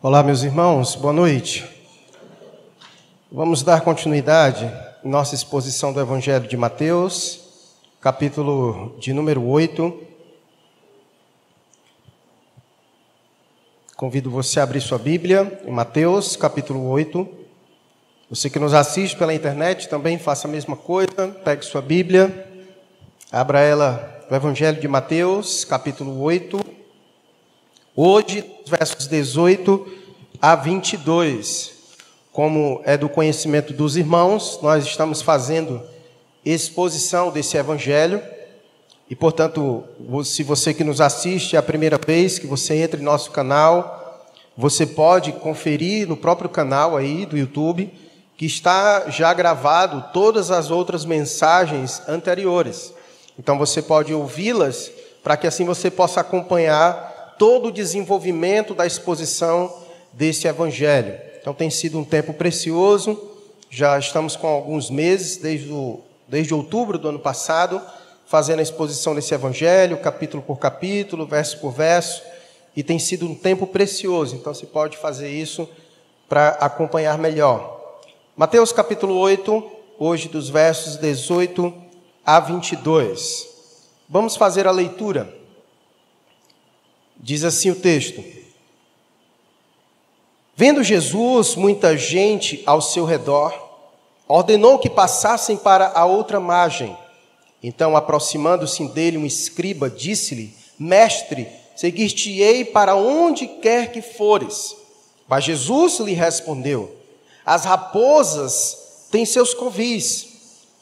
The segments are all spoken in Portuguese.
Olá, meus irmãos, boa noite. Vamos dar continuidade em nossa exposição do Evangelho de Mateus, capítulo de número 8. Convido você a abrir sua Bíblia em Mateus, capítulo 8. Você que nos assiste pela internet também faça a mesma coisa, pegue sua Bíblia, abra ela no Evangelho de Mateus, capítulo 8. Hoje, versos 18 a 22. Como é do conhecimento dos irmãos, nós estamos fazendo exposição desse evangelho. E, portanto, se você que nos assiste é a primeira vez que você entra em nosso canal, você pode conferir no próprio canal aí do YouTube, que está já gravado todas as outras mensagens anteriores. Então você pode ouvi-las para que assim você possa acompanhar todo o desenvolvimento da exposição desse evangelho. Então tem sido um tempo precioso, já estamos com alguns meses, desde, o, desde outubro do ano passado, fazendo a exposição desse evangelho, capítulo por capítulo, verso por verso, e tem sido um tempo precioso, então se pode fazer isso para acompanhar melhor. Mateus capítulo 8, hoje dos versos 18 a 22. Vamos fazer a leitura. Diz assim o texto: Vendo Jesus muita gente ao seu redor, ordenou que passassem para a outra margem. Então, aproximando-se dele um escriba, disse-lhe: Mestre, seguir-te-ei para onde quer que fores. Mas Jesus lhe respondeu: As raposas têm seus covis,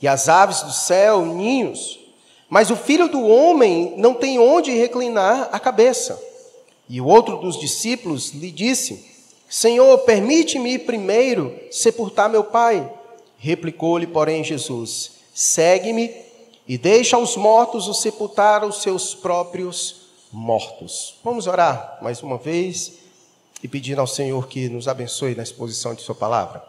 e as aves do céu ninhos, mas o filho do homem não tem onde reclinar a cabeça. E o outro dos discípulos lhe disse: Senhor, permite-me primeiro sepultar meu pai. Replicou-lhe, porém, Jesus: Segue-me e deixa os mortos o sepultar os seus próprios mortos. Vamos orar mais uma vez e pedir ao Senhor que nos abençoe na exposição de Sua palavra.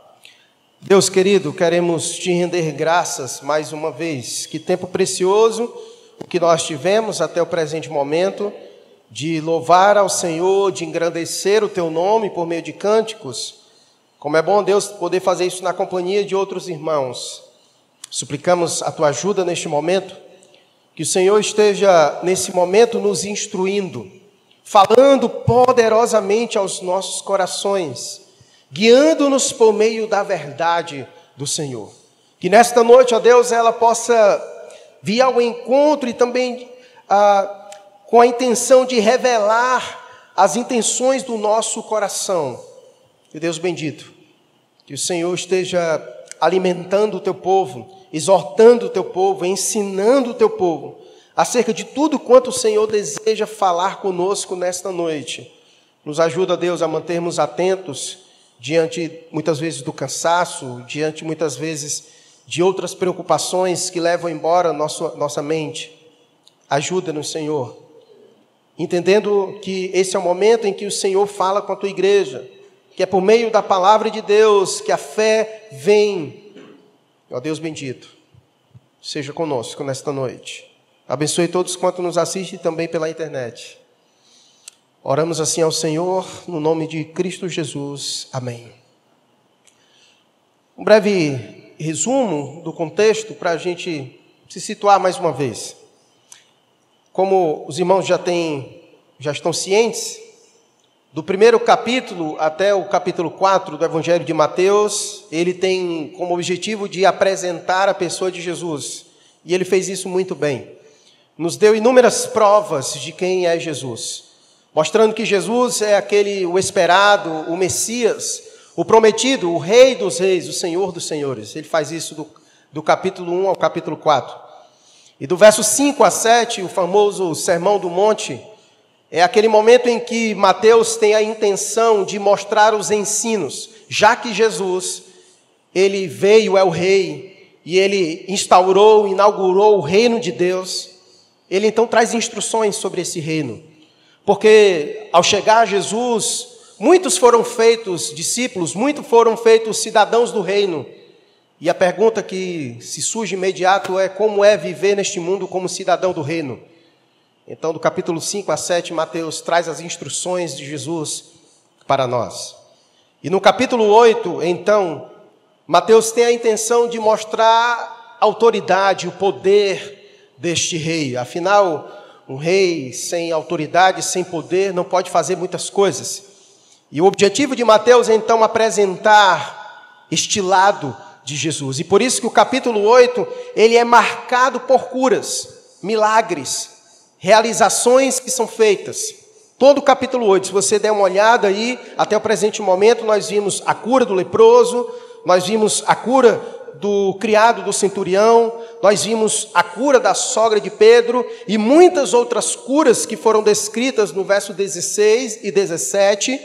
Deus querido, queremos te render graças mais uma vez. Que tempo precioso o que nós tivemos até o presente momento de louvar ao Senhor, de engrandecer o teu nome por meio de cânticos. Como é bom, Deus, poder fazer isso na companhia de outros irmãos. Suplicamos a tua ajuda neste momento, que o Senhor esteja nesse momento nos instruindo, falando poderosamente aos nossos corações, guiando-nos por meio da verdade do Senhor. Que nesta noite, ó Deus, ela possa vir ao encontro e também ah, com a intenção de revelar as intenções do nosso coração. Que Deus bendito, que o Senhor esteja alimentando o teu povo, exortando o teu povo, ensinando o teu povo acerca de tudo quanto o Senhor deseja falar conosco nesta noite. Nos ajuda, Deus, a mantermos atentos diante muitas vezes do cansaço, diante muitas vezes de outras preocupações que levam embora nossa, nossa mente. Ajuda-nos, Senhor, entendendo que esse é o momento em que o Senhor fala com a tua igreja, que é por meio da palavra de Deus que a fé vem. Ó Deus bendito, seja conosco nesta noite. Abençoe todos quanto nos assistem também pela internet. Oramos assim ao Senhor, no nome de Cristo Jesus. Amém. Um breve resumo do contexto para a gente se situar mais uma vez. Como os irmãos já têm, já estão cientes, do primeiro capítulo até o capítulo 4 do Evangelho de Mateus, ele tem como objetivo de apresentar a pessoa de Jesus. E ele fez isso muito bem. Nos deu inúmeras provas de quem é Jesus, mostrando que Jesus é aquele o esperado, o Messias, o prometido, o Rei dos Reis, o Senhor dos Senhores. Ele faz isso do, do capítulo 1 ao capítulo 4. E do verso 5 a 7, o famoso Sermão do Monte, é aquele momento em que Mateus tem a intenção de mostrar os ensinos, já que Jesus, ele veio, é o rei, e ele instaurou, inaugurou o reino de Deus, ele então traz instruções sobre esse reino. Porque ao chegar Jesus, muitos foram feitos discípulos, muitos foram feitos cidadãos do reino, e a pergunta que se surge imediato é como é viver neste mundo como cidadão do reino. Então, do capítulo 5 a 7, Mateus traz as instruções de Jesus para nós. E no capítulo 8, então, Mateus tem a intenção de mostrar a autoridade, o poder deste rei. Afinal, um rei sem autoridade, sem poder, não pode fazer muitas coisas. E o objetivo de Mateus é então apresentar este lado de Jesus. E por isso que o capítulo 8, ele é marcado por curas, milagres, realizações que são feitas. Todo o capítulo 8, se você der uma olhada aí, até o presente momento, nós vimos a cura do leproso, nós vimos a cura do criado do centurião, nós vimos a cura da sogra de Pedro e muitas outras curas que foram descritas no verso 16 e 17.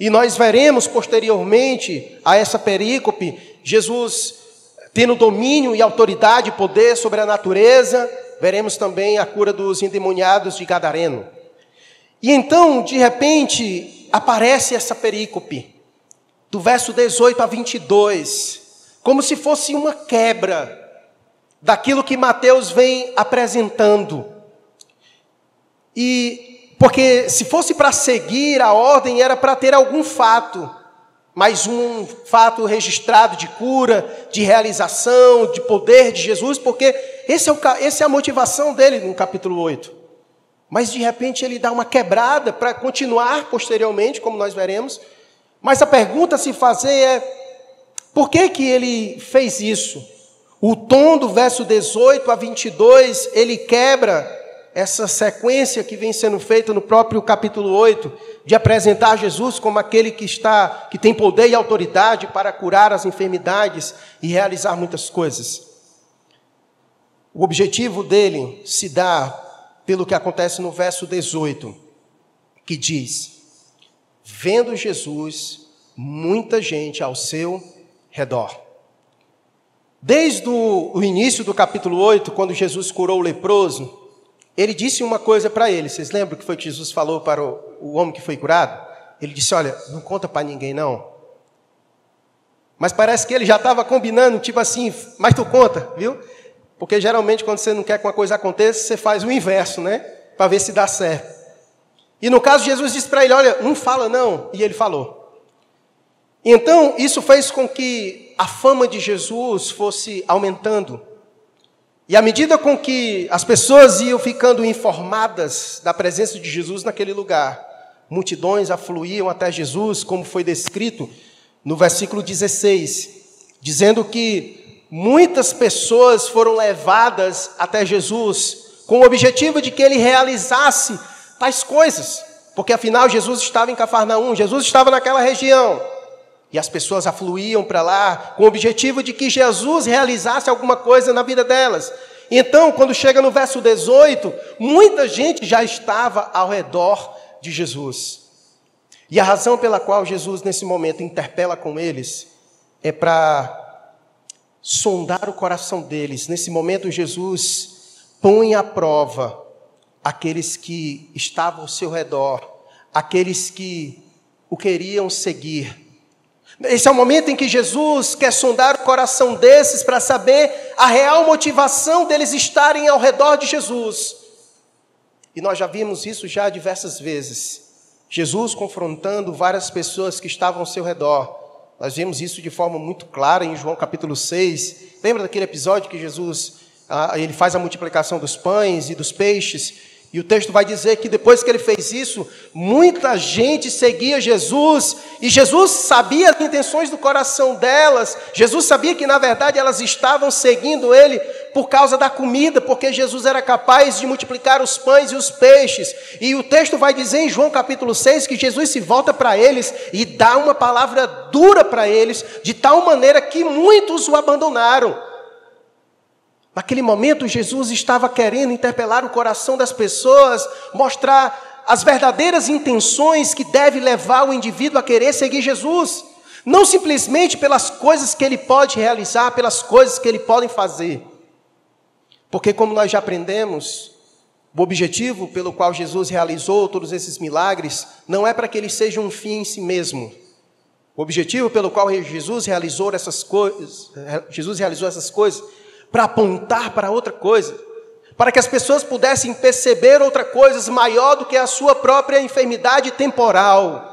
E nós veremos posteriormente a essa perícope Jesus tendo domínio e autoridade e poder sobre a natureza. Veremos também a cura dos endemoniados de Gadareno. E então, de repente, aparece essa perícope, do verso 18 a 22, como se fosse uma quebra daquilo que Mateus vem apresentando. E porque se fosse para seguir a ordem era para ter algum fato, mais um fato registrado de cura, de realização, de poder de Jesus, porque esse é o, essa é a motivação dele no capítulo 8. Mas de repente ele dá uma quebrada para continuar posteriormente, como nós veremos. Mas a pergunta a se fazer é: por que, que ele fez isso? O tom do verso 18 a 22, ele quebra essa sequência que vem sendo feita no próprio capítulo 8, de apresentar Jesus como aquele que está, que tem poder e autoridade para curar as enfermidades e realizar muitas coisas. O objetivo dele se dá pelo que acontece no verso 18, que diz: Vendo Jesus, muita gente ao seu redor. Desde o início do capítulo 8, quando Jesus curou o leproso, ele disse uma coisa para ele. Vocês lembram que foi que Jesus falou para o, o homem que foi curado? Ele disse: Olha, não conta para ninguém não. Mas parece que ele já estava combinando, tipo assim, mas tu conta, viu? Porque geralmente quando você não quer que uma coisa aconteça, você faz o inverso, né? Para ver se dá certo. E no caso, Jesus disse para ele: Olha, não fala não. E ele falou. Então, isso fez com que a fama de Jesus fosse aumentando. E à medida com que as pessoas iam ficando informadas da presença de Jesus naquele lugar, multidões afluíam até Jesus, como foi descrito no versículo 16, dizendo que muitas pessoas foram levadas até Jesus com o objetivo de que ele realizasse tais coisas, porque afinal Jesus estava em Cafarnaum, Jesus estava naquela região. E as pessoas afluíam para lá com o objetivo de que Jesus realizasse alguma coisa na vida delas. Então, quando chega no verso 18, muita gente já estava ao redor de Jesus. E a razão pela qual Jesus, nesse momento, interpela com eles é para sondar o coração deles. Nesse momento, Jesus põe à prova aqueles que estavam ao seu redor, aqueles que o queriam seguir esse é o momento em que Jesus quer sondar o coração desses para saber a real motivação deles estarem ao redor de Jesus. E nós já vimos isso já diversas vezes. Jesus confrontando várias pessoas que estavam ao seu redor. Nós vimos isso de forma muito clara em João capítulo 6. Lembra daquele episódio que Jesus ah, ele faz a multiplicação dos pães e dos peixes? E o texto vai dizer que depois que ele fez isso, muita gente seguia Jesus, e Jesus sabia as intenções do coração delas. Jesus sabia que na verdade elas estavam seguindo ele por causa da comida, porque Jesus era capaz de multiplicar os pães e os peixes. E o texto vai dizer em João capítulo 6 que Jesus se volta para eles e dá uma palavra dura para eles, de tal maneira que muitos o abandonaram. Naquele momento, Jesus estava querendo interpelar o coração das pessoas, mostrar as verdadeiras intenções que deve levar o indivíduo a querer seguir Jesus. Não simplesmente pelas coisas que ele pode realizar, pelas coisas que ele pode fazer. Porque, como nós já aprendemos, o objetivo pelo qual Jesus realizou todos esses milagres não é para que ele seja um fim em si mesmo. O objetivo pelo qual Jesus realizou essas coisas, Jesus realizou essas coisas para apontar para outra coisa, para que as pessoas pudessem perceber outra coisa maior do que a sua própria enfermidade temporal.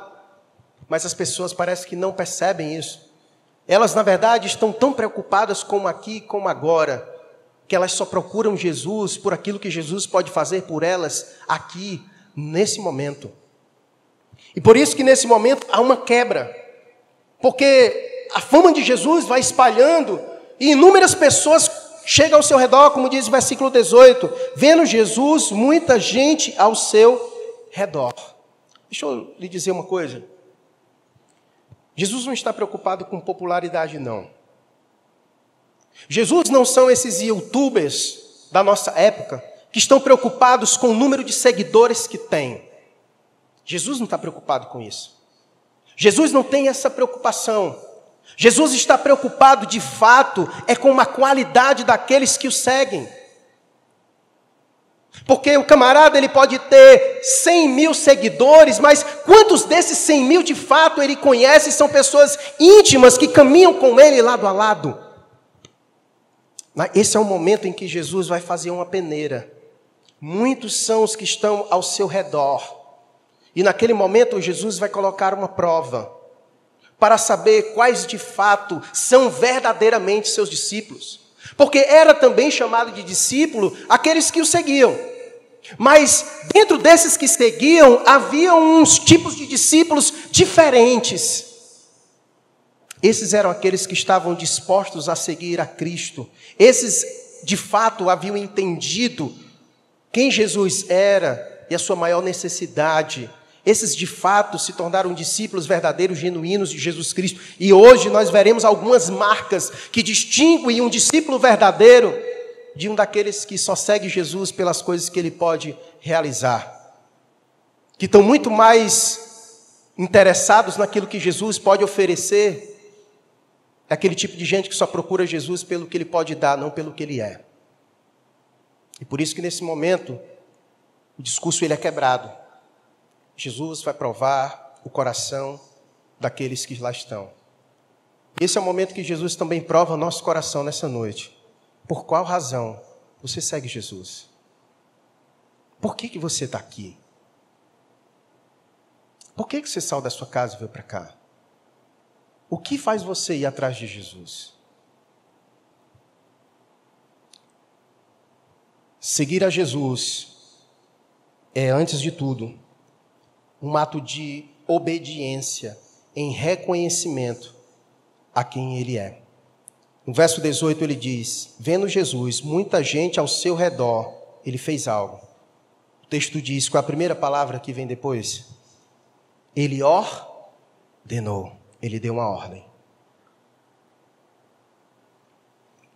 mas as pessoas parecem que não percebem isso. Elas, na verdade, estão tão preocupadas como aqui, como agora, que elas só procuram Jesus por aquilo que Jesus pode fazer por elas aqui, nesse momento. E por isso que nesse momento há uma quebra. Porque a fama de Jesus vai espalhando e inúmeras pessoas chegam ao seu redor, como diz o versículo 18, vendo Jesus, muita gente ao seu redor. Deixa eu lhe dizer uma coisa. Jesus não está preocupado com popularidade, não. Jesus não são esses youtubers da nossa época que estão preocupados com o número de seguidores que têm. Jesus não está preocupado com isso. Jesus não tem essa preocupação. Jesus está preocupado de fato é com a qualidade daqueles que o seguem. Porque o camarada ele pode ter 100 mil seguidores, mas quantos desses 100 mil de fato ele conhece são pessoas íntimas que caminham com ele lado a lado? Esse é o momento em que Jesus vai fazer uma peneira. Muitos são os que estão ao seu redor. E naquele momento Jesus vai colocar uma prova para saber quais de fato são verdadeiramente seus discípulos. Porque era também chamado de discípulo aqueles que o seguiam. Mas dentro desses que seguiam, havia uns tipos de discípulos diferentes. Esses eram aqueles que estavam dispostos a seguir a Cristo. Esses, de fato, haviam entendido quem Jesus era e a sua maior necessidade. Esses, de fato, se tornaram discípulos verdadeiros, genuínos de Jesus Cristo. E hoje nós veremos algumas marcas que distinguem um discípulo verdadeiro de um daqueles que só segue Jesus pelas coisas que ele pode realizar. Que estão muito mais interessados naquilo que Jesus pode oferecer. É aquele tipo de gente que só procura Jesus pelo que ele pode dar, não pelo que ele é. E por isso que nesse momento o discurso ele é quebrado. Jesus vai provar o coração daqueles que lá estão. Esse é o momento que Jesus também prova nosso coração nessa noite. Por qual razão você segue Jesus? Por que, que você está aqui? Por que, que você saiu da sua casa e veio para cá? O que faz você ir atrás de Jesus? Seguir a Jesus é, antes de tudo, um ato de obediência em reconhecimento a quem Ele é. No verso 18 ele diz: Vendo Jesus, muita gente ao seu redor, ele fez algo. O texto diz: qual é a primeira palavra que vem depois? Ele ordenou, ele deu uma ordem.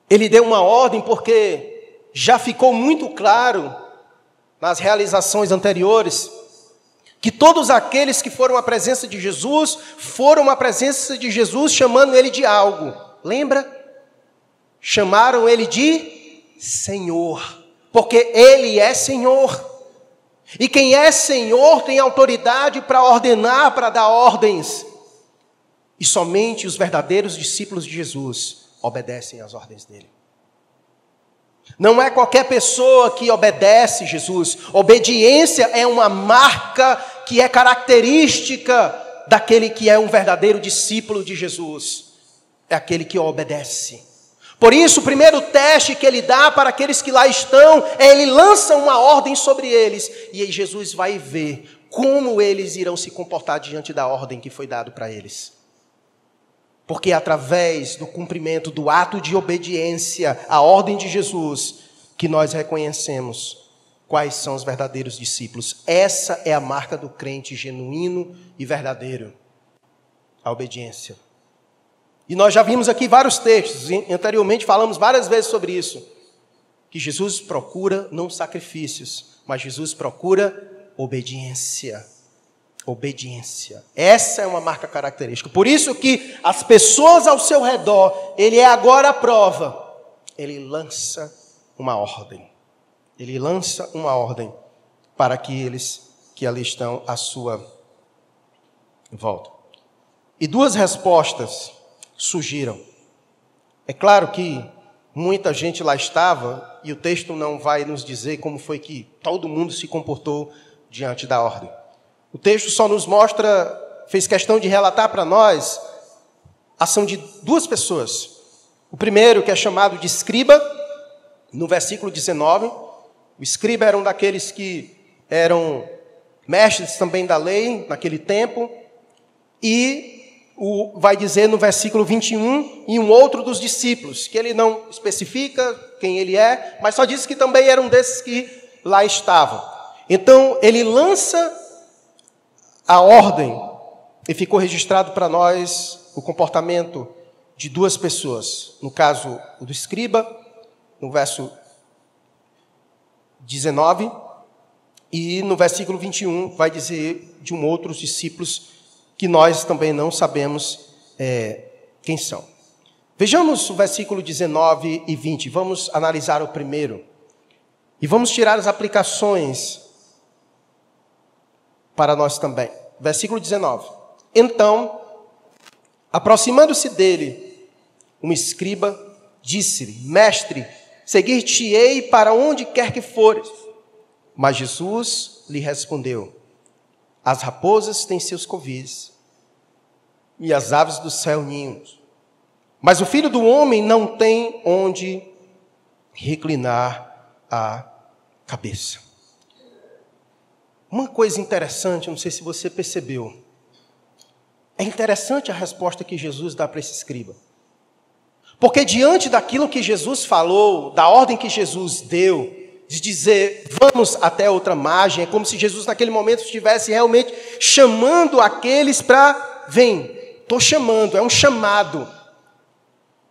Ele deu uma ordem porque já ficou muito claro nas realizações anteriores que todos aqueles que foram à presença de Jesus foram à presença de Jesus chamando ele de algo. Lembra? Chamaram ele de Senhor, porque ele é Senhor. E quem é Senhor tem autoridade para ordenar, para dar ordens. E somente os verdadeiros discípulos de Jesus obedecem às ordens dele. Não é qualquer pessoa que obedece Jesus. Obediência é uma marca que é característica daquele que é um verdadeiro discípulo de Jesus. É aquele que obedece. Por isso, o primeiro teste que ele dá para aqueles que lá estão é ele lança uma ordem sobre eles e aí Jesus vai ver como eles irão se comportar diante da ordem que foi dado para eles. Porque através do cumprimento do ato de obediência à ordem de Jesus que nós reconhecemos quais são os verdadeiros discípulos. Essa é a marca do crente genuíno e verdadeiro. A obediência. E nós já vimos aqui vários textos, anteriormente falamos várias vezes sobre isso. Que Jesus procura não sacrifícios, mas Jesus procura obediência. Obediência. Essa é uma marca característica. Por isso que as pessoas ao seu redor, ele é agora a prova. Ele lança uma ordem. Ele lança uma ordem para aqueles que ali estão à sua volta. E duas respostas surgiram. É claro que muita gente lá estava, e o texto não vai nos dizer como foi que todo mundo se comportou diante da ordem. O texto só nos mostra fez questão de relatar para nós a ação de duas pessoas. O primeiro, que é chamado de escriba, no versículo 19. O escriba era um daqueles que eram mestres também da lei naquele tempo. E o, vai dizer no versículo 21, e um outro dos discípulos, que ele não especifica quem ele é, mas só diz que também era um desses que lá estavam. Então, ele lança a ordem, e ficou registrado para nós o comportamento de duas pessoas. No caso, o do escriba, no verso 19, e no versículo 21 vai dizer de um outros discípulos que nós também não sabemos é, quem são. Vejamos o versículo 19 e 20. Vamos analisar o primeiro. E vamos tirar as aplicações para nós também. Versículo 19. Então, aproximando-se dele, um escriba disse-lhe: Mestre, seguir-te-ei para onde quer que fores. Mas Jesus lhe respondeu: As raposas têm seus covis, e as aves do céu ninhos. Mas o filho do homem não tem onde reclinar a cabeça. Uma coisa interessante, não sei se você percebeu. É interessante a resposta que Jesus dá para esse escriba. Porque diante daquilo que Jesus falou, da ordem que Jesus deu, de dizer, vamos até outra margem, é como se Jesus naquele momento estivesse realmente chamando aqueles para, vem, estou chamando, é um chamado.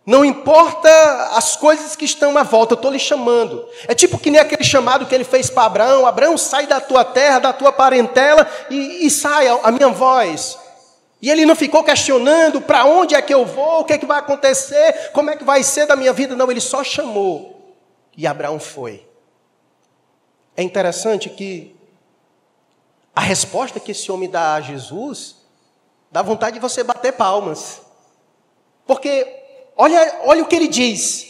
Não importa as coisas que estão à volta, eu estou lhe chamando. É tipo que nem aquele chamado que ele fez para Abraão: Abraão, sai da tua terra, da tua parentela e, e sai a, a minha voz. E ele não ficou questionando para onde é que eu vou, o que é que vai acontecer, como é que vai ser da minha vida. Não, ele só chamou. E Abraão foi. É interessante que a resposta que esse homem dá a Jesus dá vontade de você bater palmas. Porque Olha, olha o que ele diz.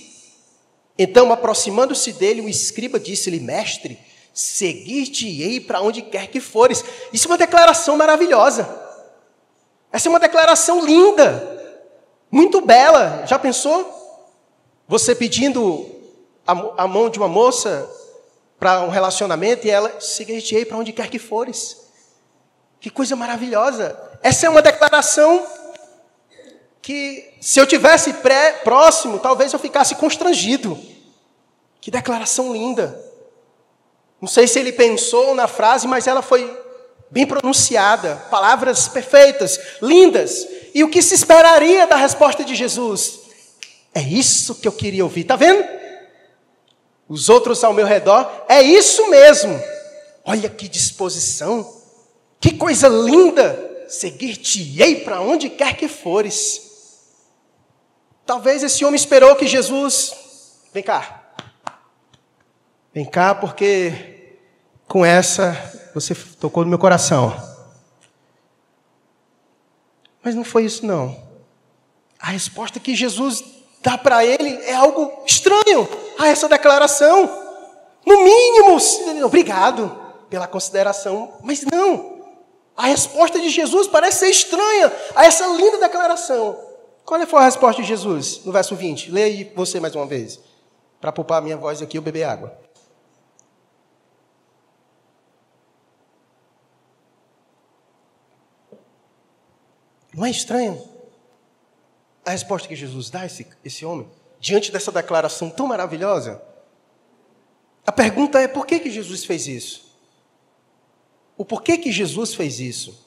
Então, aproximando-se dele, o escriba disse-lhe: Mestre, seguir-te-ei para onde quer que fores. Isso é uma declaração maravilhosa. Essa é uma declaração linda, muito bela. Já pensou? Você pedindo a, a mão de uma moça para um relacionamento e ela seguir-te-ei para onde quer que fores. Que coisa maravilhosa. Essa é uma declaração que se eu tivesse pré, próximo, talvez eu ficasse constrangido. Que declaração linda. Não sei se ele pensou na frase, mas ela foi bem pronunciada, palavras perfeitas, lindas. E o que se esperaria da resposta de Jesus? É isso que eu queria ouvir. Tá vendo? Os outros ao meu redor, é isso mesmo. Olha que disposição. Que coisa linda. Seguir-te-ei para onde quer que fores. Talvez esse homem esperou que Jesus. Vem cá. Vem cá, porque com essa você tocou no meu coração. Mas não foi isso, não. A resposta que Jesus dá para ele é algo estranho a essa declaração. No mínimo, obrigado pela consideração, mas não. A resposta de Jesus parece ser estranha a essa linda declaração. Qual foi a resposta de Jesus no verso 20? Leia você mais uma vez, para poupar a minha voz aqui e beber água. Não é estranho a resposta que Jesus dá a esse, esse homem, diante dessa declaração tão maravilhosa? A pergunta é: por que, que Jesus fez isso? O porquê que Jesus fez isso?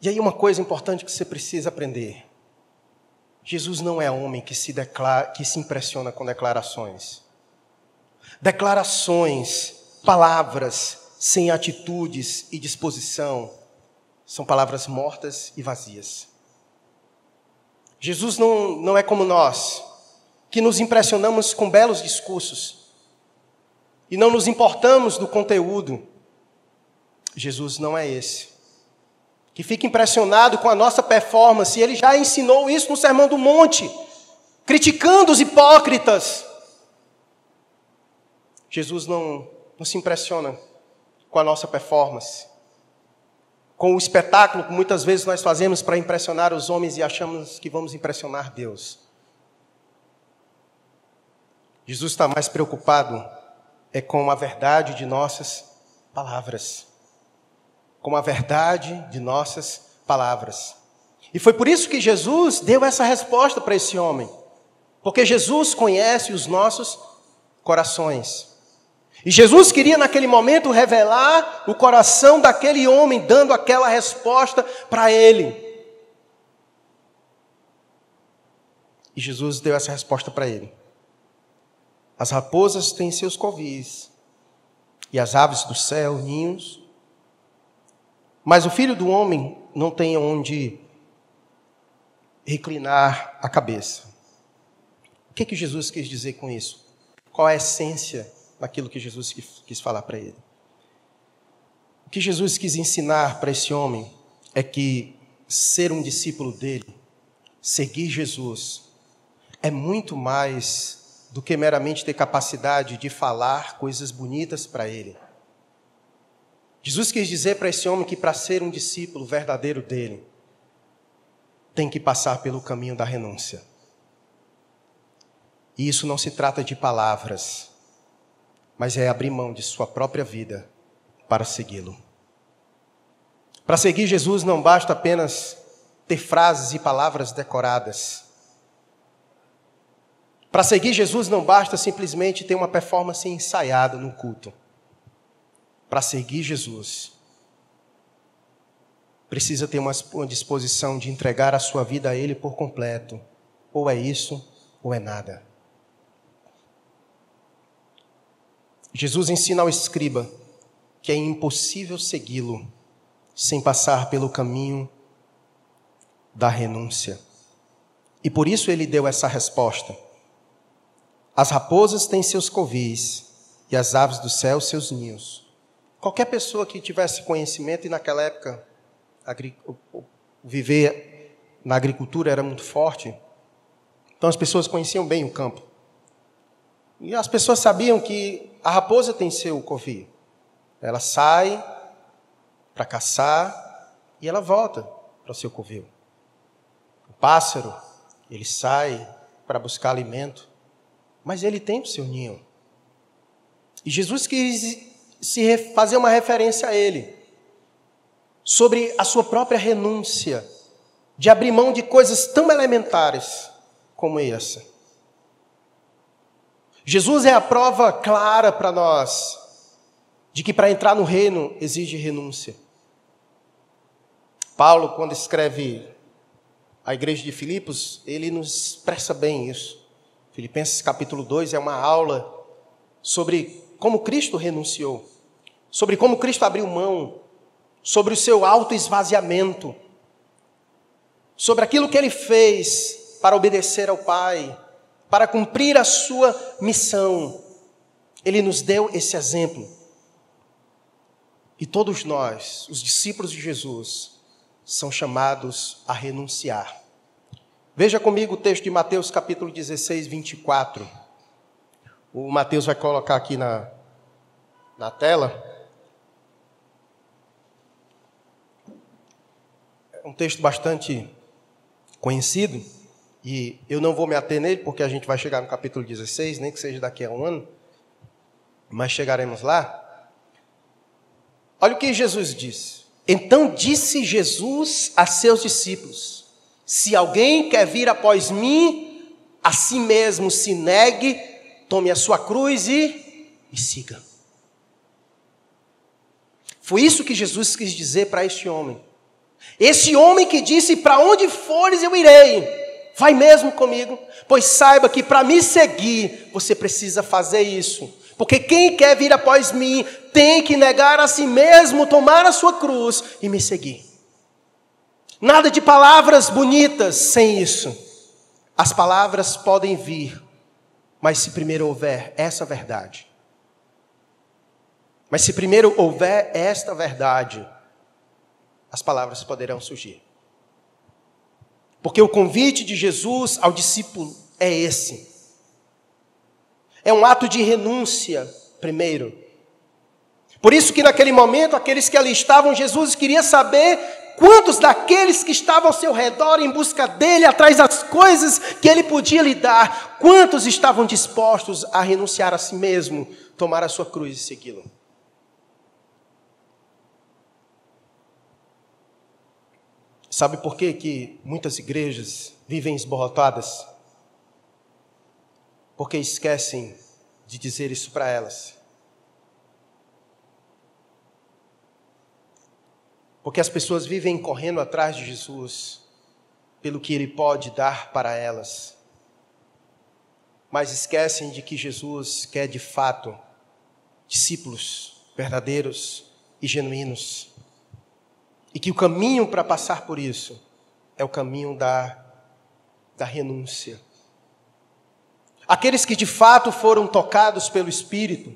E aí, uma coisa importante que você precisa aprender: Jesus não é homem que se, declara, que se impressiona com declarações. Declarações, palavras sem atitudes e disposição são palavras mortas e vazias. Jesus não, não é como nós, que nos impressionamos com belos discursos e não nos importamos do conteúdo. Jesus não é esse que fica impressionado com a nossa performance. Ele já ensinou isso no Sermão do Monte, criticando os hipócritas. Jesus não, não se impressiona com a nossa performance. Com o espetáculo que muitas vezes nós fazemos para impressionar os homens e achamos que vamos impressionar Deus. Jesus está mais preocupado é com a verdade de nossas palavras. Com a verdade de nossas palavras. E foi por isso que Jesus deu essa resposta para esse homem. Porque Jesus conhece os nossos corações. E Jesus queria naquele momento revelar o coração daquele homem, dando aquela resposta para ele. E Jesus deu essa resposta para ele. As raposas têm seus covis, e as aves do céu ninhos, mas o filho do homem não tem onde reclinar a cabeça. O que, que Jesus quis dizer com isso? Qual a essência daquilo que Jesus quis falar para ele? O que Jesus quis ensinar para esse homem é que ser um discípulo dele, seguir Jesus, é muito mais do que meramente ter capacidade de falar coisas bonitas para ele. Jesus quis dizer para esse homem que para ser um discípulo verdadeiro dele, tem que passar pelo caminho da renúncia. E isso não se trata de palavras, mas é abrir mão de sua própria vida para segui-lo. Para seguir Jesus não basta apenas ter frases e palavras decoradas. Para seguir Jesus não basta simplesmente ter uma performance ensaiada no culto. Para seguir Jesus, precisa ter uma, disposição de entregar a sua vida a Ele por completo. Ou é isso, ou é nada. Jesus ensina ao escriba que é impossível segui-lo sem passar pelo caminho da renúncia. E por isso ele deu essa resposta. As raposas têm seus covis e as aves do céu seus ninhos. Qualquer pessoa que tivesse conhecimento, e naquela época viver na agricultura era muito forte, então as pessoas conheciam bem o campo. E as pessoas sabiam que a raposa tem seu covil. Ela sai para caçar e ela volta para o seu covil. O pássaro, ele sai para buscar alimento, mas ele tem o seu ninho. E Jesus quis se fazer uma referência a ele sobre a sua própria renúncia, de abrir mão de coisas tão elementares como essa. Jesus é a prova clara para nós de que para entrar no reino exige renúncia. Paulo, quando escreve a igreja de Filipos, ele nos expressa bem isso. Filipenses capítulo 2 é uma aula sobre como Cristo renunciou, sobre como Cristo abriu mão sobre o seu autoesvaziamento, sobre aquilo que ele fez para obedecer ao Pai, para cumprir a sua missão. Ele nos deu esse exemplo. E todos nós, os discípulos de Jesus, são chamados a renunciar. Veja comigo o texto de Mateus capítulo 16, 24. O Mateus vai colocar aqui na, na tela. um texto bastante conhecido, e eu não vou me ater nele, porque a gente vai chegar no capítulo 16, nem que seja daqui a um ano, mas chegaremos lá. Olha o que Jesus diz. Então disse Jesus a seus discípulos: Se alguém quer vir após mim, a si mesmo se negue, tome a sua cruz e me siga. Foi isso que Jesus quis dizer para este homem. Esse homem que disse: Para onde fores eu irei, vai mesmo comigo, pois saiba que para me seguir você precisa fazer isso. Porque quem quer vir após mim tem que negar a si mesmo, tomar a sua cruz e me seguir. Nada de palavras bonitas sem isso. As palavras podem vir, mas se primeiro houver essa verdade, mas se primeiro houver esta verdade, as palavras poderão surgir. Porque o convite de Jesus ao discípulo é esse. É um ato de renúncia, primeiro. Por isso que naquele momento, aqueles que ali estavam, Jesus queria saber quantos daqueles que estavam ao seu redor em busca dele, atrás das coisas que ele podia lhe dar, quantos estavam dispostos a renunciar a si mesmo, tomar a sua cruz e segui-lo. Sabe por que, que muitas igrejas vivem esborrotadas? Porque esquecem de dizer isso para elas. Porque as pessoas vivem correndo atrás de Jesus pelo que ele pode dar para elas. Mas esquecem de que Jesus quer de fato discípulos verdadeiros e genuínos. E que o caminho para passar por isso é o caminho da, da renúncia. Aqueles que de fato foram tocados pelo Espírito,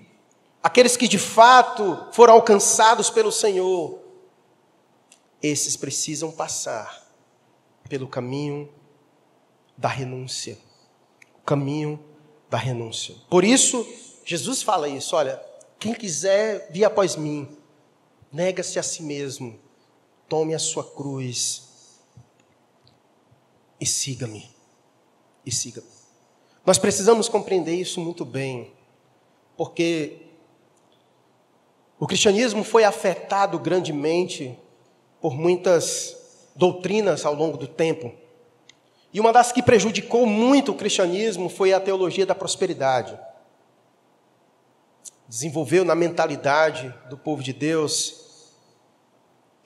aqueles que de fato foram alcançados pelo Senhor, esses precisam passar pelo caminho da renúncia. O caminho da renúncia. Por isso, Jesus fala isso: olha, quem quiser vir após mim, nega-se a si mesmo, tome a sua cruz e siga-me. E siga-me. Nós precisamos compreender isso muito bem, porque o cristianismo foi afetado grandemente por muitas doutrinas ao longo do tempo. E uma das que prejudicou muito o cristianismo foi a teologia da prosperidade. Desenvolveu na mentalidade do povo de Deus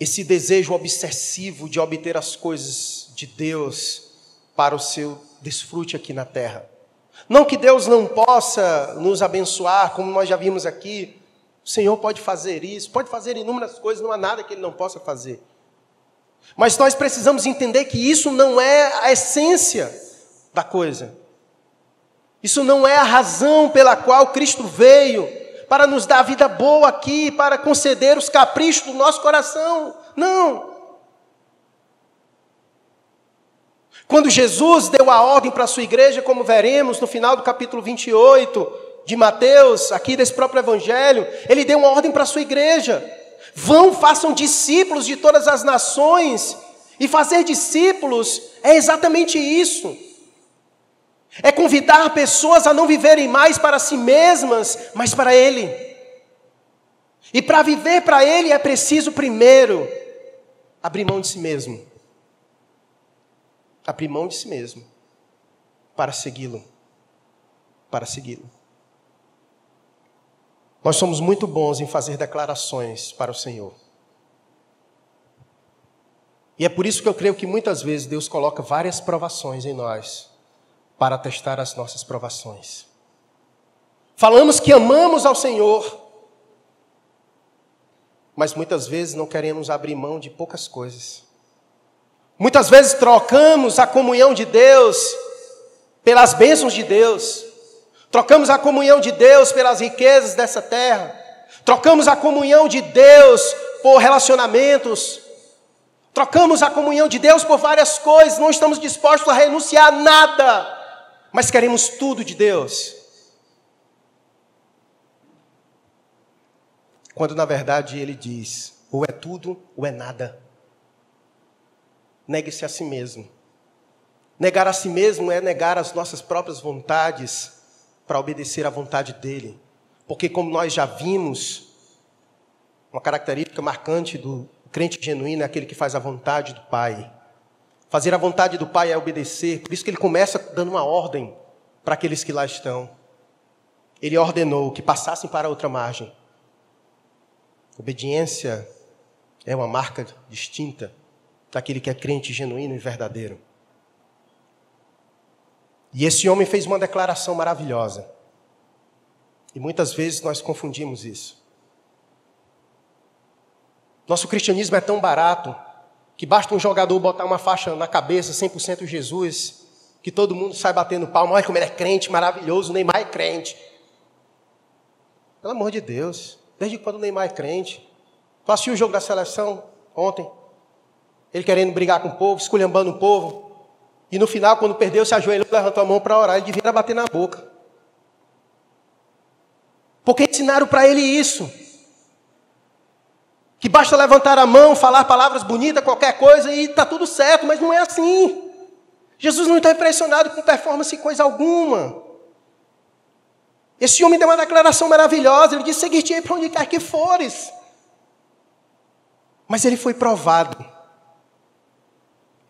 esse desejo obsessivo de obter as coisas de Deus para o seu desfrute aqui na terra. Não que Deus não possa nos abençoar, como nós já vimos aqui, o Senhor pode fazer isso, pode fazer inúmeras coisas, não há nada que Ele não possa fazer. Mas nós precisamos entender que isso não é a essência da coisa. Isso não é a razão pela qual Cristo veio para nos dar vida boa aqui, para conceder os caprichos do nosso coração. Não. Quando Jesus deu a ordem para a sua igreja, como veremos no final do capítulo 28 de Mateus, aqui desse próprio evangelho, ele deu uma ordem para a sua igreja. Vão, façam discípulos de todas as nações. E fazer discípulos é exatamente isso. É convidar pessoas a não viverem mais para si mesmas, mas para Ele. E para viver para Ele é preciso primeiro abrir mão de si mesmo. Abrir mão de si mesmo para segui-lo. Para segui-lo. Nós somos muito bons em fazer declarações para o Senhor. E é por isso que eu creio que muitas vezes Deus coloca várias provações em nós para testar as nossas provações. Falamos que amamos ao Senhor, mas muitas vezes não queremos abrir mão de poucas coisas. Muitas vezes trocamos a comunhão de Deus pelas bênçãos de Deus. Trocamos a comunhão de Deus pelas riquezas dessa terra. Trocamos a comunhão de Deus por relacionamentos. Trocamos a comunhão de Deus por várias coisas. Não estamos dispostos a renunciar a nada, mas queremos tudo de Deus. Quando na verdade ele diz: ou é tudo ou é nada. Negue-se a si mesmo. Negar a si mesmo é negar as nossas próprias vontades para obedecer à vontade dele. Porque, como nós já vimos, uma característica marcante do crente genuíno é aquele que faz a vontade do Pai. Fazer a vontade do Pai é obedecer, por isso que ele começa dando uma ordem para aqueles que lá estão. Ele ordenou que passassem para outra margem. Obediência é uma marca distinta daquele que é crente genuíno e verdadeiro. E esse homem fez uma declaração maravilhosa. E muitas vezes nós confundimos isso. Nosso cristianismo é tão barato que basta um jogador botar uma faixa na cabeça 100% Jesus, que todo mundo sai batendo palma, olha como ele é crente, maravilhoso, o Neymar é crente. Pelo amor de Deus, desde quando o Neymar é crente? Tu assistiu o jogo da seleção ontem? Ele querendo brigar com o povo, esculhambando o povo. E no final, quando perdeu, se ajoelhou, levantou a mão para orar. Ele devia bater na boca. Porque ensinaram para ele isso. Que basta levantar a mão, falar palavras bonitas, qualquer coisa e está tudo certo, mas não é assim. Jesus não está impressionado com performance coisa alguma. Esse homem deu uma declaração maravilhosa, ele disse: Seguir-te para onde quer que fores. Mas ele foi provado.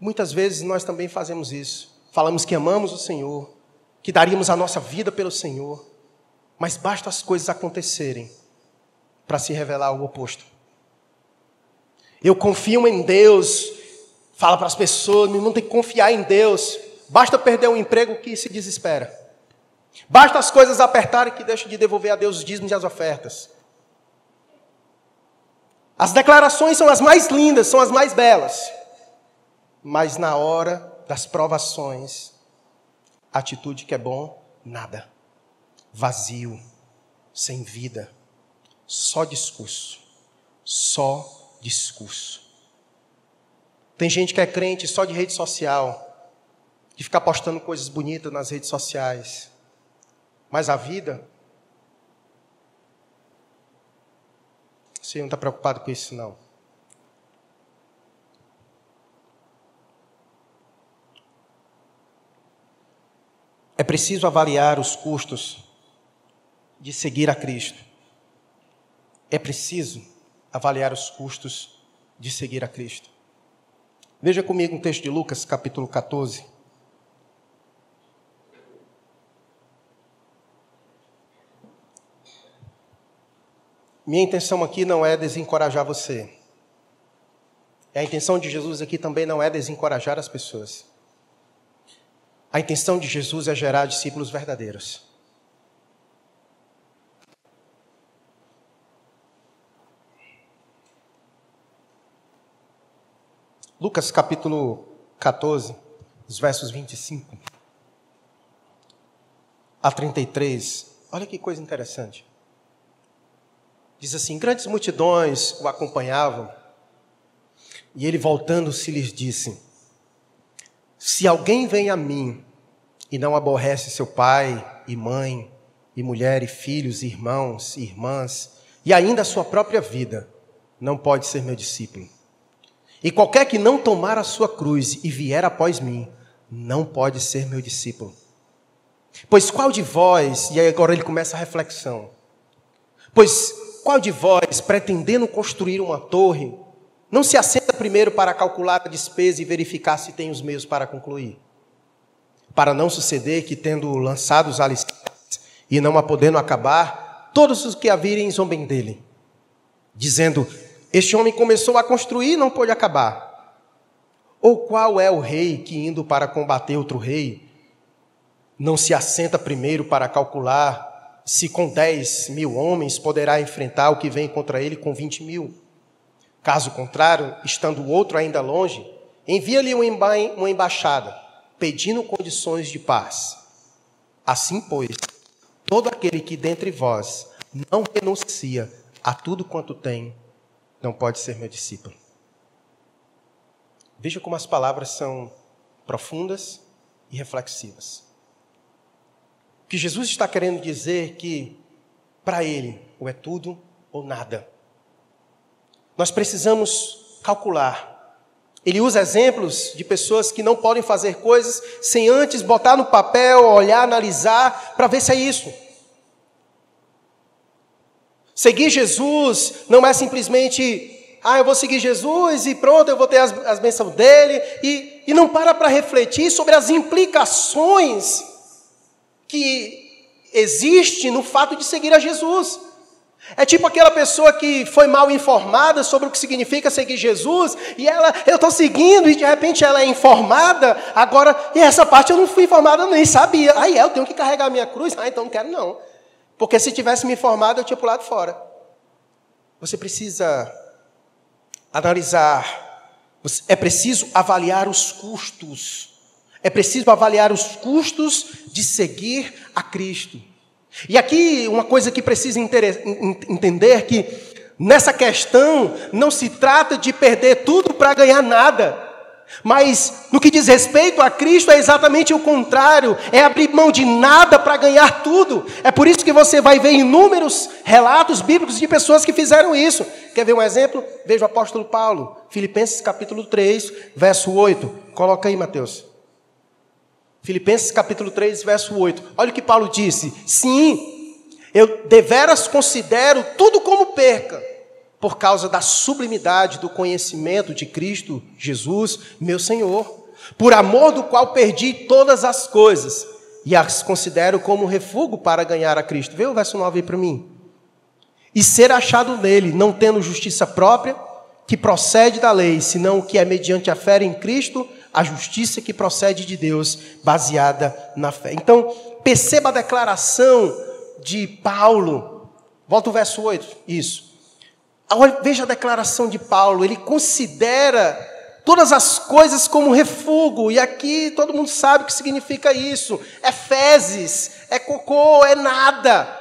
Muitas vezes nós também fazemos isso. Falamos que amamos o Senhor, que daríamos a nossa vida pelo Senhor, mas basta as coisas acontecerem para se revelar o oposto. Eu confio em Deus, fala para as pessoas, meu irmão tem que confiar em Deus. Basta perder um emprego que se desespera. Basta as coisas apertarem que deixa de devolver a Deus os dízimos e as ofertas. As declarações são as mais lindas, são as mais belas. Mas na hora das provações, atitude que é bom, nada. Vazio, sem vida, só discurso. Só discurso. Tem gente que é crente só de rede social, de ficar postando coisas bonitas nas redes sociais. Mas a vida Você não está preocupado com isso, não. É preciso avaliar os custos de seguir a Cristo. É preciso avaliar os custos de seguir a Cristo. Veja comigo um texto de Lucas, capítulo 14. Minha intenção aqui não é desencorajar você. A intenção de Jesus aqui também não é desencorajar as pessoas. A intenção de Jesus é gerar discípulos verdadeiros. Lucas capítulo 14, os versos 25 a 33. Olha que coisa interessante. Diz assim: Grandes multidões o acompanhavam, e ele voltando-se lhes disse: Se alguém vem a mim e não aborrece seu pai e mãe, e mulher e filhos, e irmãos e irmãs, e ainda a sua própria vida, não pode ser meu discípulo. E qualquer que não tomar a sua cruz e vier após mim, não pode ser meu discípulo. Pois qual de vós, e aí agora ele começa a reflexão, pois qual de vós, pretendendo construir uma torre, não se assenta primeiro para calcular a despesa e verificar se tem os meios para concluir? Para não suceder que, tendo lançado os alicerces e não a podendo acabar, todos os que a virem zombem dele, dizendo: Este homem começou a construir e não pôde acabar. Ou qual é o rei que, indo para combater outro rei, não se assenta primeiro para calcular se com 10 mil homens poderá enfrentar o que vem contra ele com 20 mil. Caso contrário, estando o outro ainda longe, envia-lhe uma embaixada, pedindo condições de paz. Assim, pois, todo aquele que dentre vós não renuncia a tudo quanto tem, não pode ser meu discípulo. Veja como as palavras são profundas e reflexivas que Jesus está querendo dizer que para ele ou é tudo ou nada. Nós precisamos calcular. Ele usa exemplos de pessoas que não podem fazer coisas sem antes botar no papel, olhar, analisar, para ver se é isso. Seguir Jesus não é simplesmente, ah, eu vou seguir Jesus e pronto, eu vou ter as, as bênçãos dele, e, e não para para refletir sobre as implicações que existe no fato de seguir a Jesus. É tipo aquela pessoa que foi mal informada sobre o que significa seguir Jesus, e ela, eu estou seguindo, e de repente ela é informada, agora, e essa parte eu não fui informada, nem sabia. Aí eu tenho que carregar a minha cruz? Ah, então não quero não. Porque se tivesse me informado, eu tinha pulado fora. Você precisa analisar, é preciso avaliar os custos é preciso avaliar os custos de seguir a Cristo. E aqui uma coisa que precisa entender que nessa questão não se trata de perder tudo para ganhar nada. Mas no que diz respeito a Cristo é exatamente o contrário, é abrir mão de nada para ganhar tudo. É por isso que você vai ver inúmeros relatos bíblicos de pessoas que fizeram isso. Quer ver um exemplo? Veja o apóstolo Paulo, Filipenses capítulo 3, verso 8. Coloca aí, Mateus. Filipenses capítulo 3, verso 8. Olha o que Paulo disse: Sim, eu deveras considero tudo como perca por causa da sublimidade do conhecimento de Cristo Jesus, meu Senhor, por amor do qual perdi todas as coisas e as considero como refúgio para ganhar a Cristo. Vê o verso 9 aí para mim. E ser achado nele, não tendo justiça própria, que procede da lei, senão o que é mediante a fé em Cristo, a justiça que procede de Deus, baseada na fé. Então, perceba a declaração de Paulo. Volta o verso 8. Isso. Veja a declaração de Paulo, ele considera todas as coisas como refúgio, e aqui todo mundo sabe o que significa isso: é fezes, é cocô, é nada.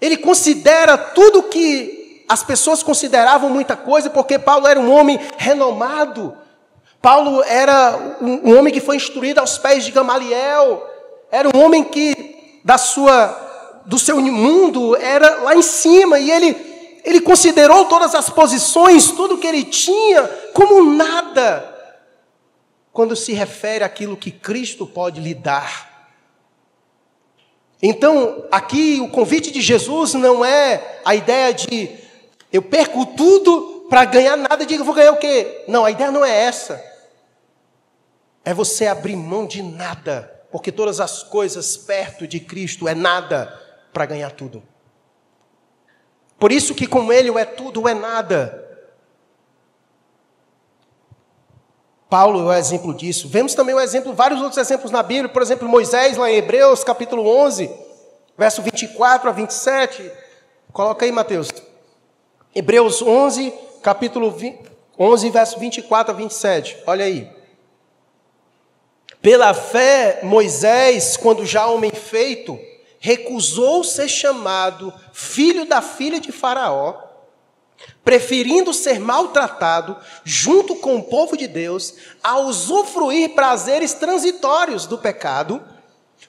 Ele considera tudo que as pessoas consideravam muita coisa, porque Paulo era um homem renomado. Paulo era um homem que foi instruído aos pés de Gamaliel, era um homem que da sua do seu mundo era lá em cima, e ele ele considerou todas as posições, tudo que ele tinha, como nada, quando se refere àquilo que Cristo pode lhe dar. Então, aqui o convite de Jesus não é a ideia de eu perco tudo para ganhar nada digo, vou ganhar o quê? Não, a ideia não é essa. É você abrir mão de nada, porque todas as coisas perto de Cristo é nada para ganhar tudo. Por isso que com ele o é tudo, o é nada. Paulo é o exemplo disso. Vemos também o exemplo, vários outros exemplos na Bíblia, por exemplo, Moisés, lá em Hebreus, capítulo 11, verso 24 a 27. Coloca aí, Mateus. Hebreus 11, capítulo 20, 11, verso 24 a 27. Olha aí. Pela fé, Moisés, quando já homem feito, recusou ser chamado filho da filha de Faraó, preferindo ser maltratado junto com o povo de Deus, a usufruir prazeres transitórios do pecado,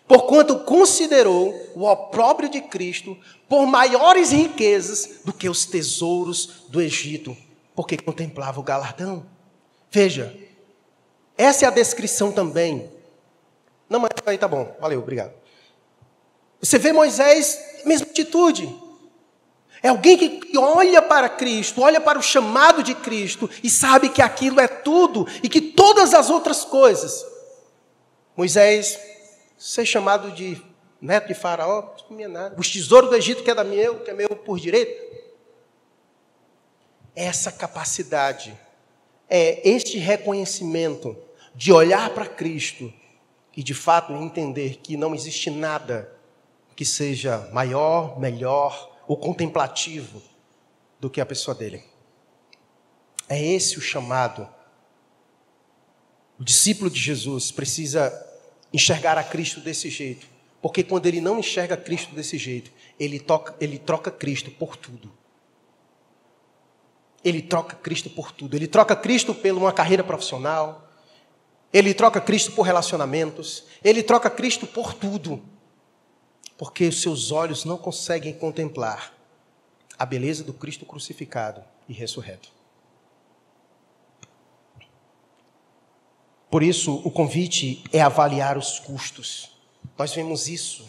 porquanto considerou o opróbrio de Cristo por maiores riquezas do que os tesouros do Egito, porque contemplava o galardão. Veja, essa é a descrição também. Não, mas aí tá bom, valeu, obrigado. Você vê Moisés, mesma atitude. É alguém que olha para Cristo, olha para o chamado de Cristo e sabe que aquilo é tudo e que todas as outras coisas. Moisés, ser chamado de neto de Faraó, não é nada. Os tesouros do Egito que é da meu, que é meu por direito. Essa capacidade, é este reconhecimento de olhar para Cristo e de fato entender que não existe nada que seja maior, melhor ou contemplativo do que a pessoa dele. É esse o chamado. O discípulo de Jesus precisa enxergar a Cristo desse jeito, porque quando ele não enxerga Cristo desse jeito, ele, toca, ele troca Cristo por tudo. Ele troca Cristo por tudo. Ele troca Cristo por uma carreira profissional. Ele troca Cristo por relacionamentos. Ele troca Cristo por tudo porque os seus olhos não conseguem contemplar a beleza do Cristo crucificado e ressurreto. Por isso, o convite é avaliar os custos. Nós vemos isso.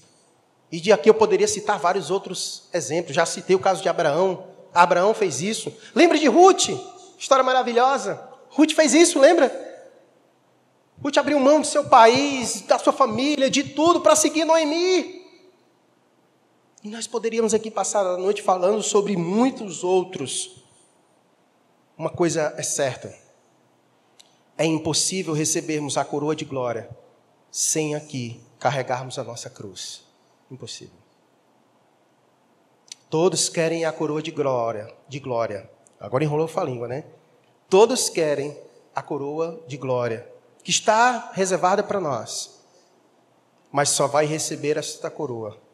E de aqui eu poderia citar vários outros exemplos. Já citei o caso de Abraão. Abraão fez isso. Lembra de Ruth? História maravilhosa. Ruth fez isso, lembra? Ruth abriu mão do seu país, da sua família, de tudo para seguir Noemi. E nós poderíamos aqui passar a noite falando sobre muitos outros. Uma coisa é certa: é impossível recebermos a coroa de glória sem aqui carregarmos a nossa cruz. Impossível. Todos querem a coroa de glória, de glória. Agora enrolou a língua, né? Todos querem a coroa de glória, que está reservada para nós. Mas só vai receber esta coroa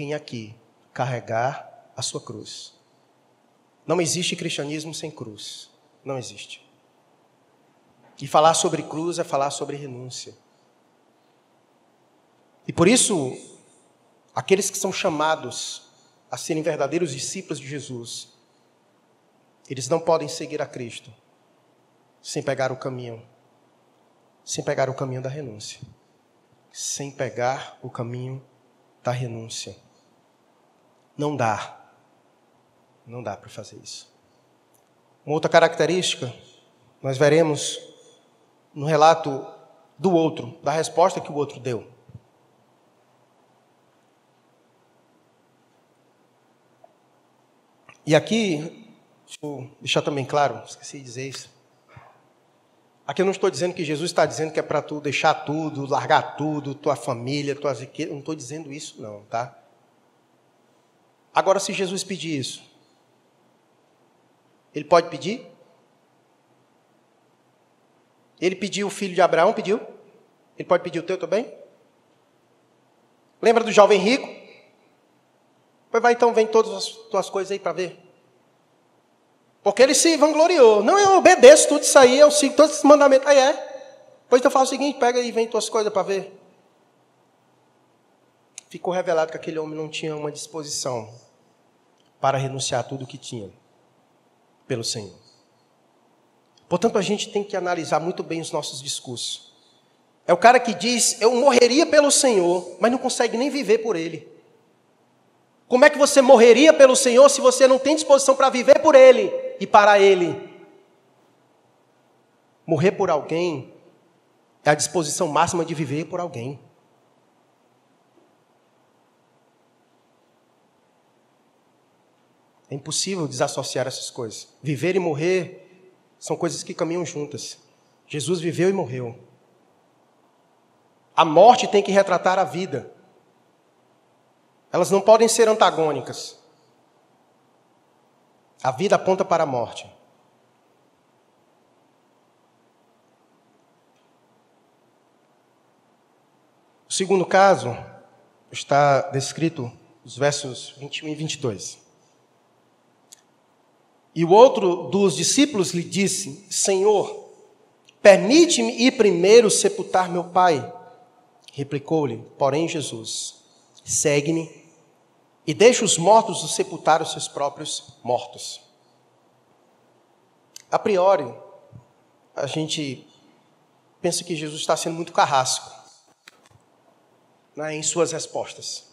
quem aqui carregar a sua cruz. Não existe cristianismo sem cruz. Não existe. E falar sobre cruz é falar sobre renúncia. E por isso, aqueles que são chamados a serem verdadeiros discípulos de Jesus, eles não podem seguir a Cristo sem pegar o caminho, sem pegar o caminho da renúncia, sem pegar o caminho da renúncia. Não dá, não dá para fazer isso. Uma outra característica, nós veremos no relato do outro, da resposta que o outro deu. E aqui, deixa eu deixar também claro, esqueci de dizer isso. Aqui eu não estou dizendo que Jesus está dizendo que é para tu deixar tudo, largar tudo, tua família, tuas riquezas. Não estou dizendo isso, não, tá? Agora, se Jesus pedir isso, ele pode pedir? Ele pediu o filho de Abraão, pediu? Ele pode pedir o teu também? Lembra do jovem rico? Pois vai então, vem todas as tuas coisas aí para ver. Porque ele se vangloriou. Não, eu obedeço tudo isso aí, eu sigo todos esses mandamentos. Aí é. Pois então fala o seguinte: pega aí vem tuas coisas para ver. Ficou revelado que aquele homem não tinha uma disposição para renunciar a tudo que tinha pelo Senhor. Portanto, a gente tem que analisar muito bem os nossos discursos. É o cara que diz: Eu morreria pelo Senhor, mas não consegue nem viver por Ele. Como é que você morreria pelo Senhor se você não tem disposição para viver por Ele e para Ele? Morrer por alguém é a disposição máxima de viver por alguém. É impossível desassociar essas coisas. Viver e morrer são coisas que caminham juntas. Jesus viveu e morreu. A morte tem que retratar a vida. Elas não podem ser antagônicas. A vida aponta para a morte. O segundo caso está descrito nos versos 21 e 22. E o outro dos discípulos lhe disse: Senhor, permite-me ir primeiro sepultar meu pai. Replicou-lhe, porém, Jesus: Segue-me e deixa os mortos os sepultar os seus próprios mortos. A priori, a gente pensa que Jesus está sendo muito carrasco né, em suas respostas.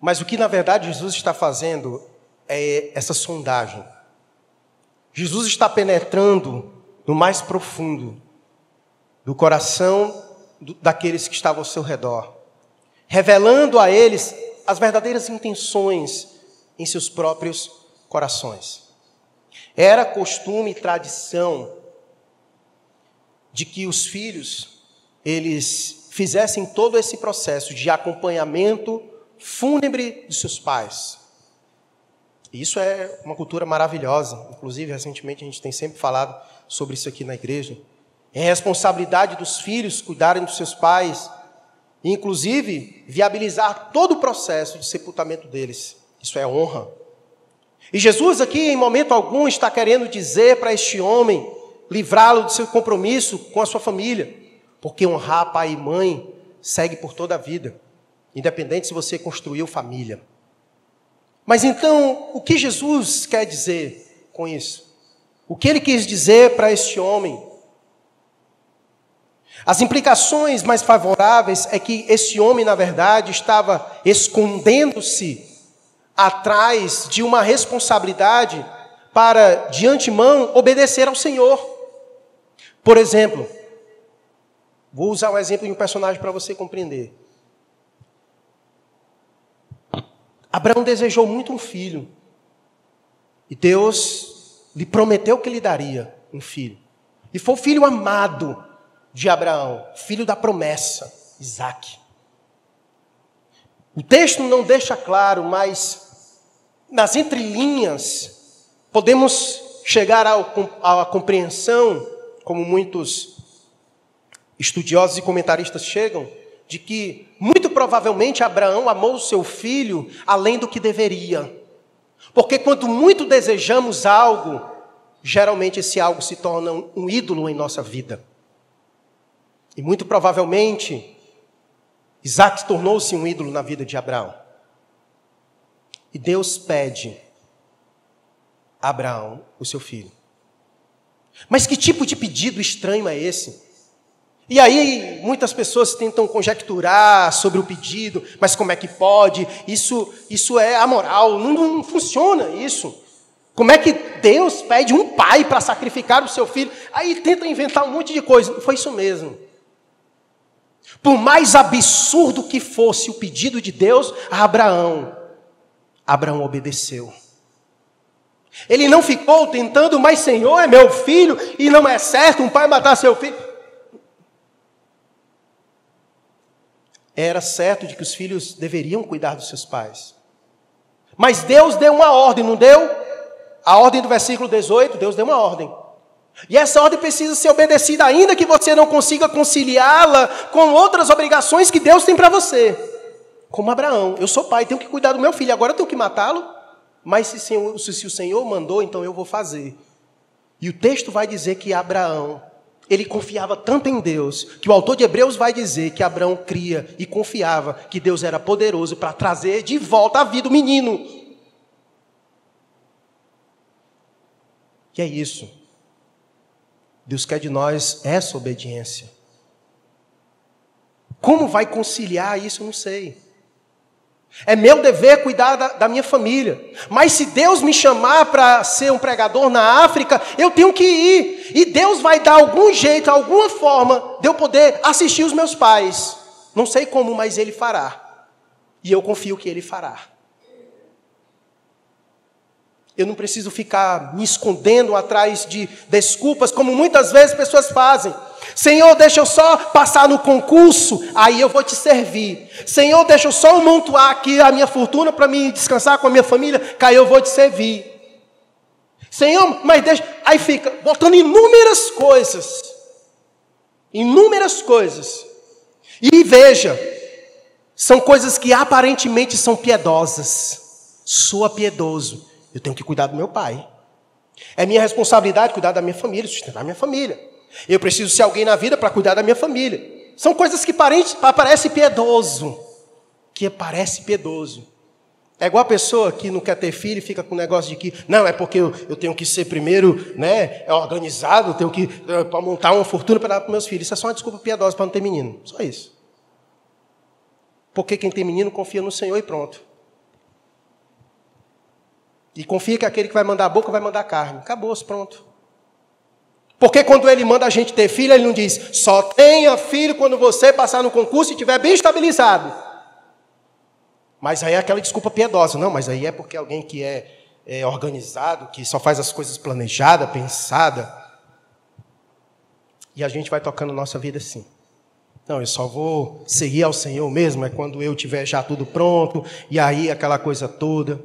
Mas o que na verdade Jesus está fazendo é essa sondagem. Jesus está penetrando no mais profundo do coração daqueles que estavam ao seu redor, revelando a eles as verdadeiras intenções em seus próprios corações. Era costume e tradição de que os filhos eles fizessem todo esse processo de acompanhamento fúnebre de seus pais, isso é uma cultura maravilhosa. Inclusive, recentemente a gente tem sempre falado sobre isso aqui na igreja. É responsabilidade dos filhos cuidarem dos seus pais, e inclusive viabilizar todo o processo de sepultamento deles. Isso é honra. E Jesus aqui, em momento algum, está querendo dizer para este homem livrá-lo do seu compromisso com a sua família, porque honrar pai e mãe segue por toda a vida, independente se você construiu família. Mas então, o que Jesus quer dizer com isso? O que ele quis dizer para este homem? As implicações mais favoráveis é que esse homem, na verdade, estava escondendo-se atrás de uma responsabilidade para, de antemão, obedecer ao Senhor. Por exemplo, vou usar um exemplo de um personagem para você compreender. Abraão desejou muito um filho. E Deus lhe prometeu que lhe daria um filho. E foi o filho amado de Abraão, filho da promessa, Isaac. O texto não deixa claro, mas nas entrelinhas podemos chegar à compreensão, como muitos estudiosos e comentaristas chegam, de que muito provavelmente Abraão amou seu filho além do que deveria. Porque quando muito desejamos algo, geralmente esse algo se torna um ídolo em nossa vida. E muito provavelmente, Isaac tornou-se um ídolo na vida de Abraão. E Deus pede a Abraão o seu filho. Mas que tipo de pedido estranho é esse? E aí, muitas pessoas tentam conjecturar sobre o pedido, mas como é que pode? Isso, isso é amoral, não, não funciona isso. Como é que Deus pede um pai para sacrificar o seu filho? Aí tenta inventar um monte de coisa. Foi isso mesmo. Por mais absurdo que fosse o pedido de Deus a Abraão, Abraão obedeceu. Ele não ficou tentando, mas Senhor, é meu filho, e não é certo um pai matar seu filho. Era certo de que os filhos deveriam cuidar dos seus pais. Mas Deus deu uma ordem, não deu? A ordem do versículo 18, Deus deu uma ordem. E essa ordem precisa ser obedecida, ainda que você não consiga conciliá-la com outras obrigações que Deus tem para você. Como Abraão, eu sou pai, tenho que cuidar do meu filho, agora eu tenho que matá-lo? Mas se, se o Senhor mandou, então eu vou fazer. E o texto vai dizer que Abraão ele confiava tanto em Deus, que o autor de Hebreus vai dizer que Abraão cria e confiava que Deus era poderoso para trazer de volta à vida o menino. E é isso. Deus quer de nós essa obediência. Como vai conciliar isso? Eu não sei. É meu dever cuidar da, da, minha família. Mas se Deus me chamar para ser um pregador na África, eu tenho que ir. E Deus vai dar algum jeito, alguma forma de eu poder assistir os meus pais. Não sei como, mas Ele fará. E eu confio que Ele fará. Eu não preciso ficar me escondendo atrás de desculpas, como muitas vezes pessoas fazem. Senhor, deixa eu só passar no concurso, aí eu vou te servir. Senhor, deixa eu só montuar aqui a minha fortuna para me descansar com a minha família, que aí eu vou te servir. Senhor, mas deixa. Aí fica botando inúmeras coisas. Inúmeras coisas. E veja, são coisas que aparentemente são piedosas. Sou piedoso. Eu tenho que cuidar do meu pai. É minha responsabilidade cuidar da minha família, sustentar a minha família. Eu preciso ser alguém na vida para cuidar da minha família. São coisas que parecem piedoso. Que parece piedoso. É igual a pessoa que não quer ter filho e fica com o negócio de que, não, é porque eu, eu tenho que ser primeiro né, é organizado, tenho que é, para montar uma fortuna para dar para meus filhos. Isso é só uma desculpa piedosa para não ter menino. Só isso. Porque quem tem menino confia no Senhor e pronto. E confia que aquele que vai mandar a boca vai mandar a carne. Acabou-se, pronto. Porque quando ele manda a gente ter filho, ele não diz, só tenha filho quando você passar no concurso e estiver bem estabilizado. Mas aí é aquela desculpa piedosa. Não, mas aí é porque alguém que é, é organizado, que só faz as coisas planejada, pensada. E a gente vai tocando nossa vida assim. Não, eu só vou seguir ao Senhor mesmo, é quando eu tiver já tudo pronto, e aí aquela coisa toda.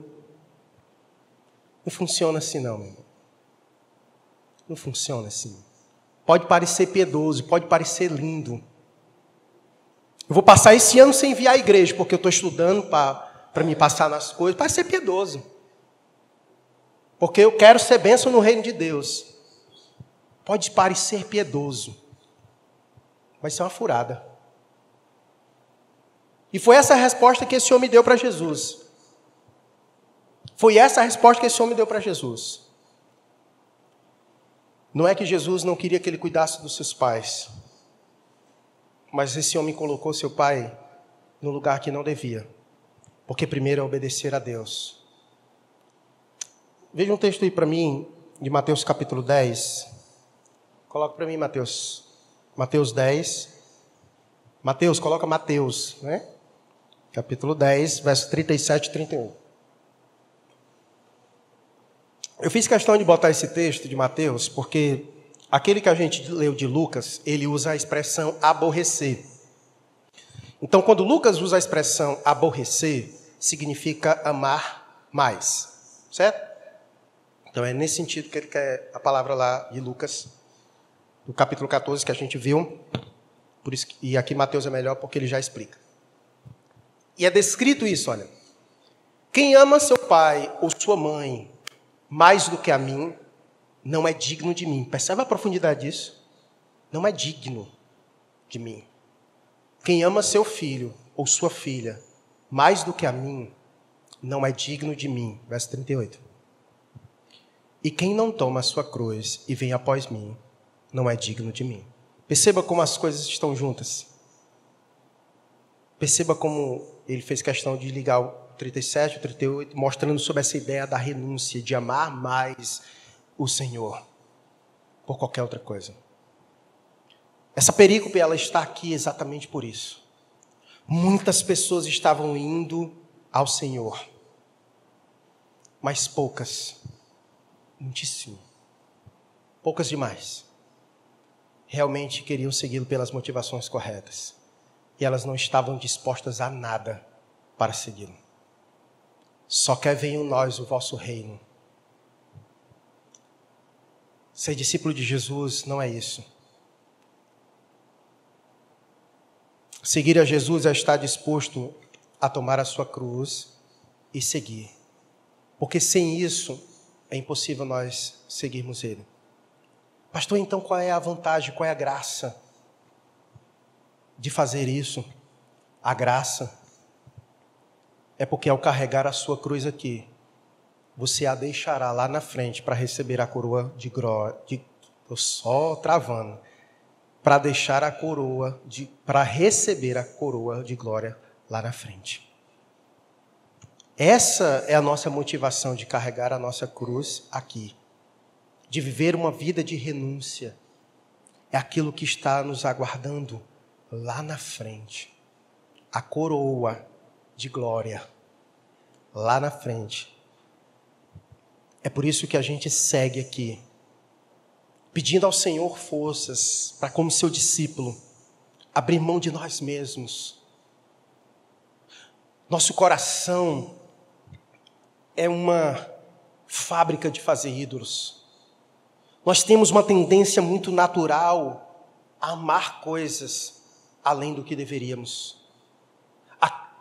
Não funciona assim, não, meu irmão. Não funciona assim. Pode parecer piedoso, pode parecer lindo. Eu vou passar esse ano sem vir à igreja, porque eu estou estudando para me passar nas coisas. Parece ser piedoso. Porque eu quero ser bênção no reino de Deus. Pode parecer piedoso, mas é uma furada. E foi essa a resposta que esse homem deu para Jesus. Foi essa a resposta que esse homem deu para Jesus. Não é que Jesus não queria que ele cuidasse dos seus pais, mas esse homem colocou seu pai no lugar que não devia, porque primeiro é obedecer a Deus. Veja um texto aí para mim, de Mateus capítulo 10. Coloca para mim, Mateus. Mateus 10. Mateus, coloca Mateus, né? Capítulo 10, verso 37 e 31. Eu fiz questão de botar esse texto de Mateus porque aquele que a gente leu de Lucas, ele usa a expressão aborrecer. Então, quando Lucas usa a expressão aborrecer, significa amar mais, certo? Então, é nesse sentido que ele quer a palavra lá de Lucas, no capítulo 14 que a gente viu. Por isso, e aqui Mateus é melhor porque ele já explica. E é descrito isso, olha. Quem ama seu pai ou sua mãe mais do que a mim, não é digno de mim. Percebe a profundidade disso? Não é digno de mim. Quem ama seu filho ou sua filha mais do que a mim, não é digno de mim. Verso 38. E quem não toma a sua cruz e vem após mim, não é digno de mim. Perceba como as coisas estão juntas. Perceba como ele fez questão de ligar 37, o 38, mostrando sobre essa ideia da renúncia, de amar mais o Senhor por qualquer outra coisa. Essa perícope ela está aqui exatamente por isso. Muitas pessoas estavam indo ao Senhor, mas poucas, muitíssimo, poucas demais, realmente queriam segui-lo pelas motivações corretas. E elas não estavam dispostas a nada para segui-lo. Só quer venham nós o vosso reino. Ser discípulo de Jesus não é isso. Seguir a Jesus é estar disposto a tomar a sua cruz e seguir. Porque sem isso é impossível nós seguirmos Ele. Pastor, então qual é a vantagem, qual é a graça de fazer isso? A graça é porque ao carregar a sua cruz aqui, você a deixará lá na frente para receber a coroa de glória. Estou só travando para deixar a coroa de para receber a coroa de glória lá na frente. Essa é a nossa motivação de carregar a nossa cruz aqui, de viver uma vida de renúncia. É aquilo que está nos aguardando lá na frente. A coroa de glória lá na frente. É por isso que a gente segue aqui pedindo ao Senhor forças para, como seu discípulo, abrir mão de nós mesmos. Nosso coração é uma fábrica de fazer ídolos. Nós temos uma tendência muito natural a amar coisas além do que deveríamos,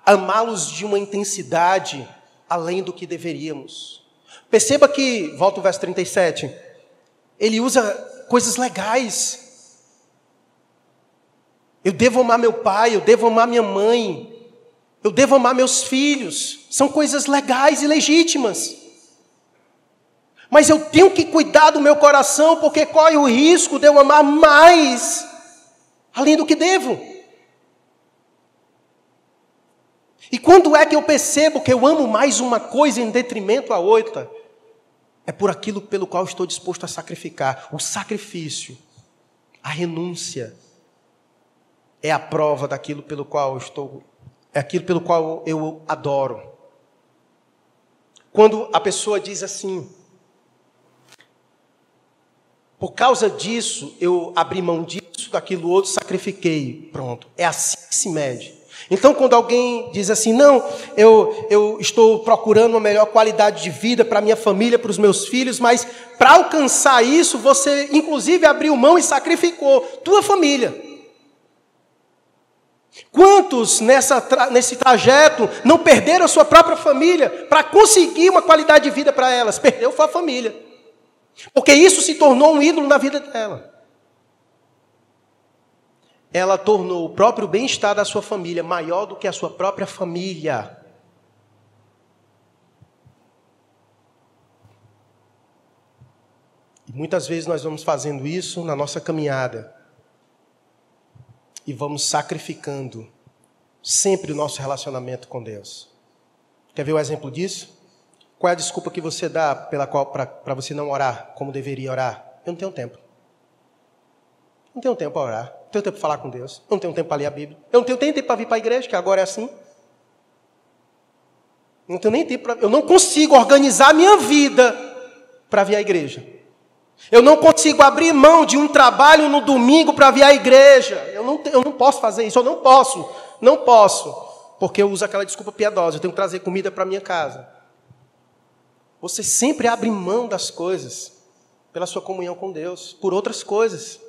amá-los de uma intensidade além do que deveríamos. Perceba que, volta o verso 37, ele usa coisas legais. Eu devo amar meu pai, eu devo amar minha mãe, eu devo amar meus filhos. São coisas legais e legítimas. Mas eu tenho que cuidar do meu coração, porque corre o risco de eu amar mais, além do que devo. E quando é que eu percebo que eu amo mais uma coisa em detrimento à outra? É por aquilo pelo qual estou disposto a sacrificar. O sacrifício, a renúncia, é a prova daquilo pelo qual estou, é aquilo pelo qual eu adoro. Quando a pessoa diz assim, por causa disso eu abri mão disso, daquilo outro, sacrifiquei. Pronto. É assim que se mede. Então, quando alguém diz assim, não, eu, eu estou procurando uma melhor qualidade de vida para minha família, para os meus filhos, mas para alcançar isso, você inclusive abriu mão e sacrificou tua família. Quantos nessa, nesse trajeto não perderam a sua própria família para conseguir uma qualidade de vida para elas? Perdeu a família. Porque isso se tornou um ídolo na vida dela ela tornou o próprio bem-estar da sua família maior do que a sua própria família. E muitas vezes nós vamos fazendo isso na nossa caminhada e vamos sacrificando sempre o nosso relacionamento com Deus. Quer ver o exemplo disso? Qual é a desculpa que você dá pela qual para você não orar como deveria orar? Eu não tenho tempo. Não tenho tempo para orar tenho tempo para falar com Deus. Eu não tenho tempo para ler a Bíblia. Eu não tenho nem tempo para vir para a igreja, que agora é assim. Eu não tenho nem tempo para. Eu não consigo organizar a minha vida para vir à igreja. Eu não consigo abrir mão de um trabalho no domingo para vir à igreja. Eu não, eu não posso fazer isso. Eu não posso. Não posso. Porque eu uso aquela desculpa piedosa. Eu tenho que trazer comida para minha casa. Você sempre abre mão das coisas pela sua comunhão com Deus, por outras coisas.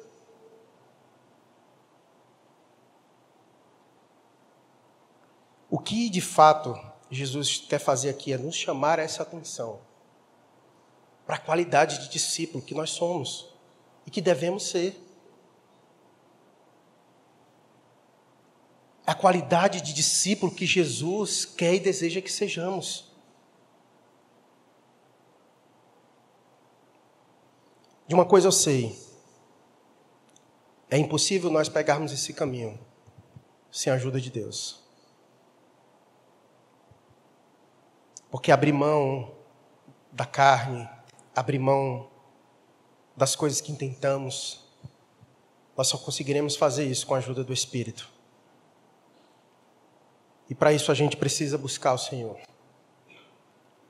O que de fato Jesus quer fazer aqui é nos chamar essa atenção para a qualidade de discípulo que nós somos e que devemos ser. A qualidade de discípulo que Jesus quer e deseja que sejamos. De uma coisa eu sei: é impossível nós pegarmos esse caminho sem a ajuda de Deus. Porque abrir mão da carne, abrir mão das coisas que intentamos, nós só conseguiremos fazer isso com a ajuda do Espírito. E para isso a gente precisa buscar o Senhor.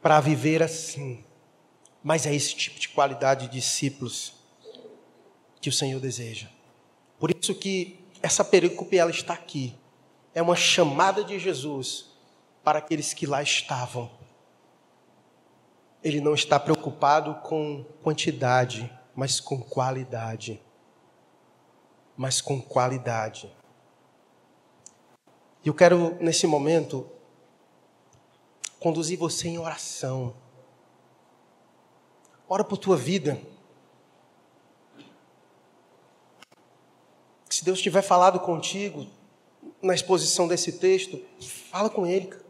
Para viver assim. Mas é esse tipo de qualidade de discípulos que o Senhor deseja. Por isso que essa perícope ela está aqui. É uma chamada de Jesus para aqueles que lá estavam. Ele não está preocupado com quantidade, mas com qualidade. Mas com qualidade. E eu quero, nesse momento, conduzir você em oração. Ora por tua vida. Se Deus tiver falado contigo na exposição desse texto, fala com Ele.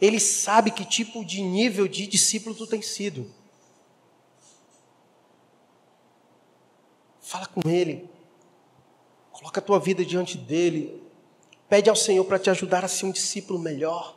Ele sabe que tipo de nível de discípulo tu tem sido. Fala com Ele. Coloca a tua vida diante dele. Pede ao Senhor para te ajudar a ser um discípulo melhor.